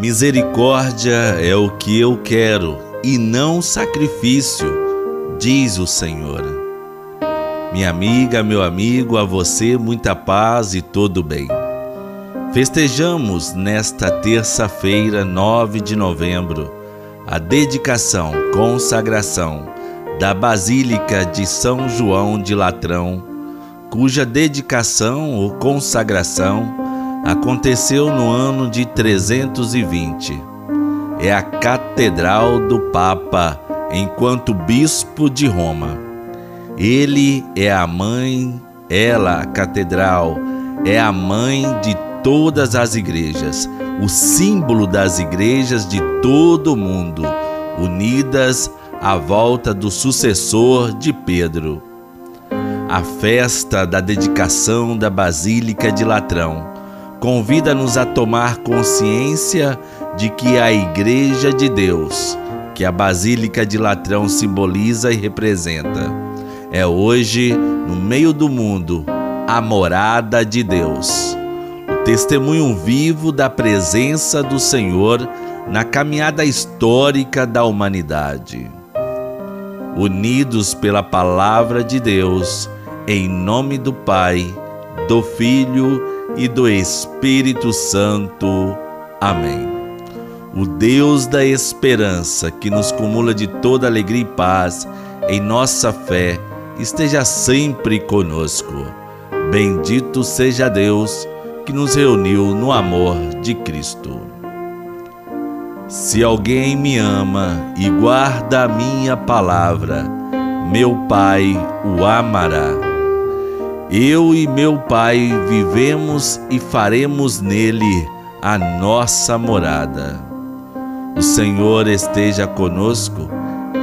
Misericórdia é o que eu quero e não sacrifício, diz o Senhor. Minha amiga, meu amigo, a você muita paz e todo bem. Festejamos nesta terça-feira, 9 de novembro, a dedicação, consagração da Basílica de São João de Latrão, cuja dedicação ou consagração aconteceu no ano de 320. É a Catedral do Papa enquanto Bispo de Roma. Ele é a mãe, ela, a Catedral, é a mãe de todas as igrejas, o símbolo das igrejas de todo o mundo, unidas à volta do sucessor de Pedro. A festa da dedicação da Basílica de Latrão convida-nos a tomar consciência de que a Igreja de Deus, que a Basílica de Latrão simboliza e representa, é hoje, no meio do mundo, a morada de Deus testemunho vivo da presença do Senhor na caminhada histórica da humanidade. Unidos pela palavra de Deus, em nome do Pai, do Filho e do Espírito Santo. Amém. O Deus da esperança, que nos cumula de toda alegria e paz em nossa fé, esteja sempre conosco. Bendito seja Deus que nos reuniu no amor de Cristo. Se alguém me ama e guarda a minha palavra, meu Pai o amará. Eu e meu Pai vivemos e faremos nele a nossa morada. O Senhor esteja conosco,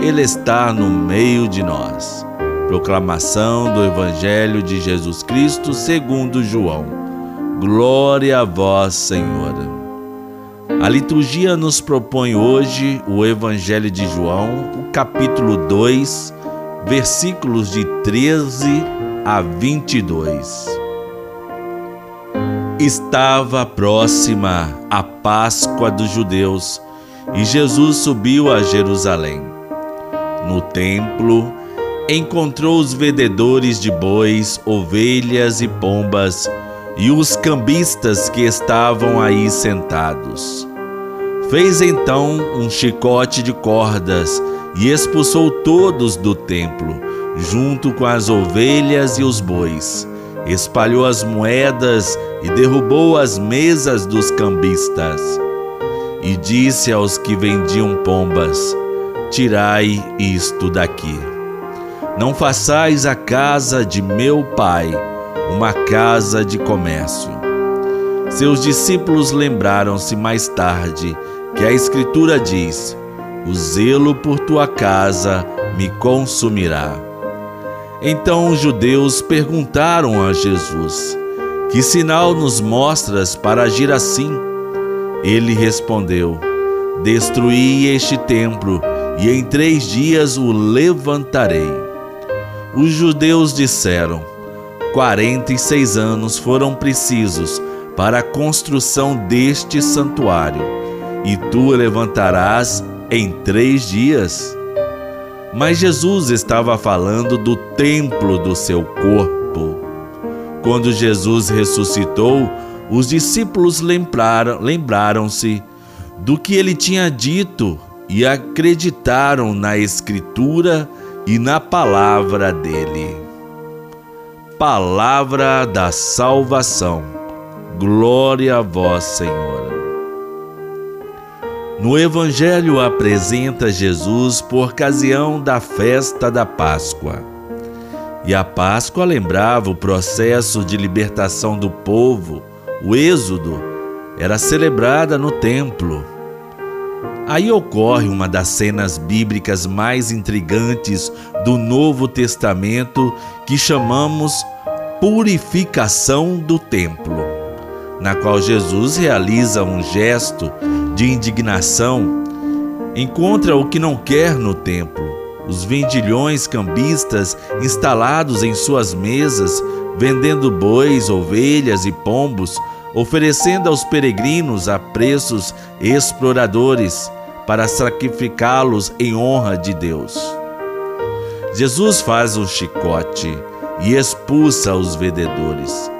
Ele está no meio de nós. Proclamação do Evangelho de Jesus Cristo segundo João. Glória a vós, Senhor. A liturgia nos propõe hoje o Evangelho de João, o capítulo 2, versículos de 13 a 22. Estava próxima a Páscoa dos judeus e Jesus subiu a Jerusalém. No templo, encontrou os vendedores de bois, ovelhas e pombas e os cambistas que estavam aí sentados. Fez então um chicote de cordas e expulsou todos do templo, junto com as ovelhas e os bois. Espalhou as moedas e derrubou as mesas dos cambistas. E disse aos que vendiam pombas: Tirai isto daqui. Não façais a casa de meu pai uma casa de comércio. Seus discípulos lembraram-se mais tarde que a Escritura diz: O zelo por tua casa me consumirá. Então os judeus perguntaram a Jesus: Que sinal nos mostras para agir assim? Ele respondeu: Destruí este templo e em três dias o levantarei. Os judeus disseram: 46 anos foram precisos para a construção deste santuário, e tu levantarás em três dias. Mas Jesus estava falando do templo do seu corpo. Quando Jesus ressuscitou, os discípulos lembraram-se do que ele tinha dito e acreditaram na Escritura e na palavra dele. Palavra da salvação. Glória a vós, Senhor. No Evangelho apresenta Jesus por ocasião da festa da Páscoa. E a Páscoa lembrava o processo de libertação do povo, o Êxodo, era celebrada no templo. Aí ocorre uma das cenas bíblicas mais intrigantes do Novo Testamento que chamamos purificação do templo, na qual Jesus realiza um gesto de indignação, encontra o que não quer no templo. Os vendilhões cambistas instalados em suas mesas, vendendo bois, ovelhas e pombos, oferecendo aos peregrinos a preços exploradores para sacrificá-los em honra de Deus. Jesus faz um chicote e expulsa os vendedores.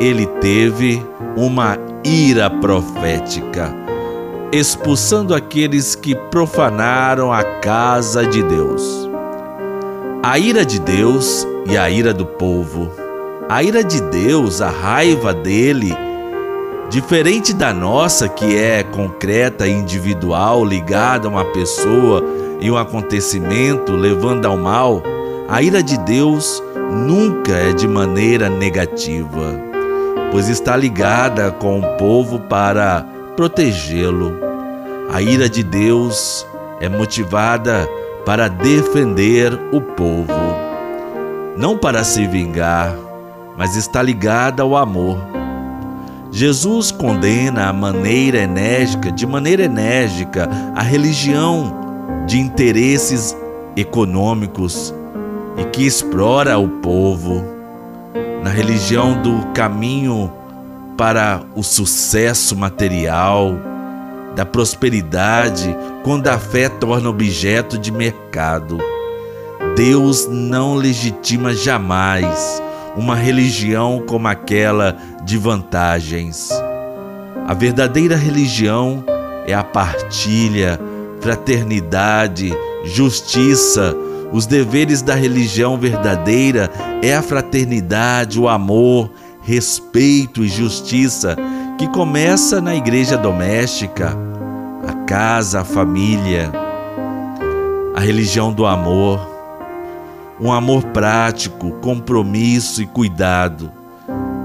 Ele teve uma ira profética, expulsando aqueles que profanaram a casa de Deus. A ira de Deus e a ira do povo. A ira de Deus, a raiva dele, diferente da nossa, que é concreta e individual, ligada a uma pessoa e um acontecimento levando ao mal, a ira de Deus nunca é de maneira negativa, pois está ligada com o povo para protegê-lo. A ira de Deus é motivada para defender o povo, não para se vingar, mas está ligada ao amor. Jesus condena a maneira enérgica, de maneira enérgica, a religião de interesses econômicos e que explora o povo na religião do caminho para o sucesso material, da prosperidade, quando a fé torna objeto de mercado. Deus não legitima jamais uma religião como aquela de vantagens. A verdadeira religião é a partilha, fraternidade, justiça. Os deveres da religião verdadeira é a fraternidade, o amor, respeito e justiça que começa na igreja doméstica, a casa, a família, a religião do amor, um amor prático, compromisso e cuidado.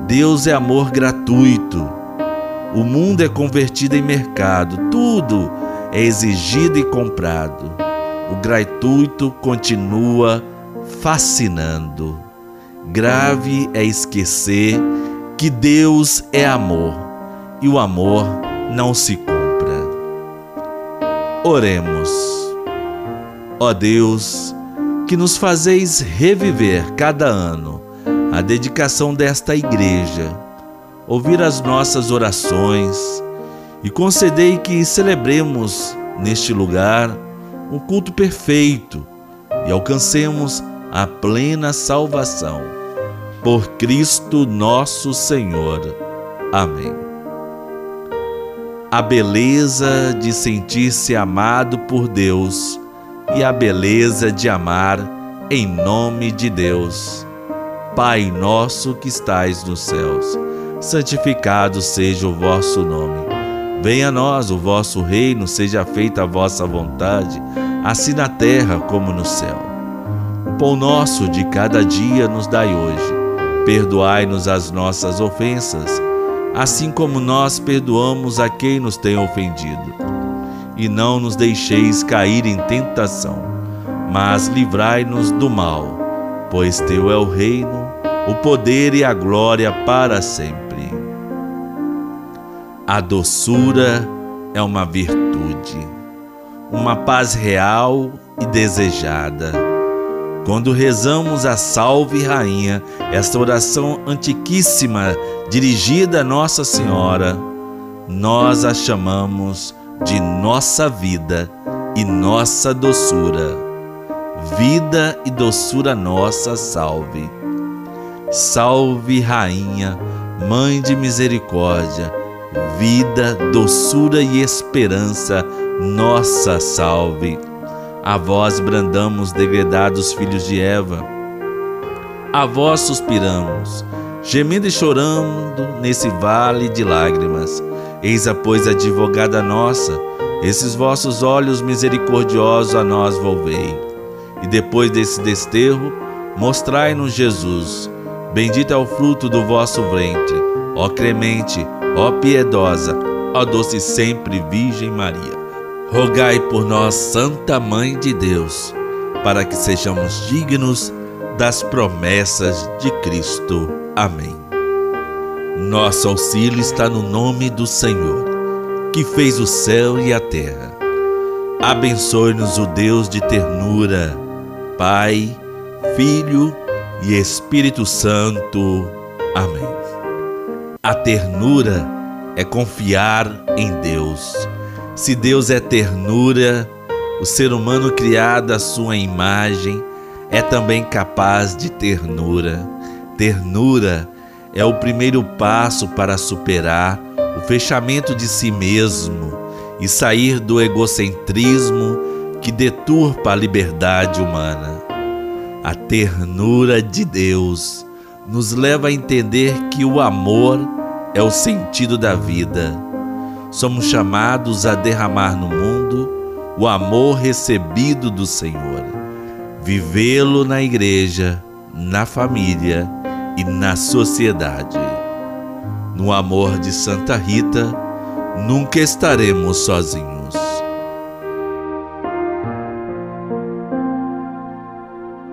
Deus é amor gratuito. O mundo é convertido em mercado, tudo é exigido e comprado. O gratuito continua fascinando. Grave é esquecer que Deus é amor e o amor não se compra. Oremos. Ó Deus, que nos fazeis reviver cada ano a dedicação desta igreja, ouvir as nossas orações e concedei que celebremos neste lugar um culto perfeito e alcancemos a plena salvação. Por Cristo nosso Senhor. Amém. A beleza de sentir-se amado por Deus e a beleza de amar em nome de Deus. Pai nosso que estais nos céus, santificado seja o vosso nome. Venha a nós o vosso reino, seja feita a vossa vontade, assim na terra como no céu. O pão nosso de cada dia nos dai hoje. Perdoai-nos as nossas ofensas, assim como nós perdoamos a quem nos tem ofendido. E não nos deixeis cair em tentação, mas livrai-nos do mal, pois teu é o reino, o poder e a glória para sempre. A doçura é uma virtude, uma paz real e desejada. Quando rezamos a Salve Rainha, esta oração antiquíssima dirigida a Nossa Senhora, nós a chamamos de nossa vida e nossa doçura. Vida e doçura nossa, salve. Salve, Rainha, Mãe de Misericórdia vida, doçura e esperança, nossa salve. A vós brandamos, degredados filhos de Eva. A vós suspiramos, gemendo e chorando nesse vale de lágrimas. Eis a pois advogada nossa, esses vossos olhos misericordiosos a nós volvei. E depois desse desterro, mostrai-nos Jesus. Bendito é o fruto do vosso ventre, ó clemente, Ó piedosa, ó doce sempre Virgem Maria, rogai por nós, Santa Mãe de Deus, para que sejamos dignos das promessas de Cristo. Amém. Nosso auxílio está no nome do Senhor, que fez o céu e a terra. Abençoe-nos o Deus de ternura, Pai, Filho e Espírito Santo. Amém. A ternura é confiar em Deus. Se Deus é ternura, o ser humano criado à sua imagem é também capaz de ternura. Ternura é o primeiro passo para superar o fechamento de si mesmo e sair do egocentrismo que deturpa a liberdade humana. A ternura de Deus nos leva a entender que o amor é o sentido da vida. Somos chamados a derramar no mundo o amor recebido do Senhor, vivê-lo na igreja, na família e na sociedade. No amor de Santa Rita, nunca estaremos sozinhos.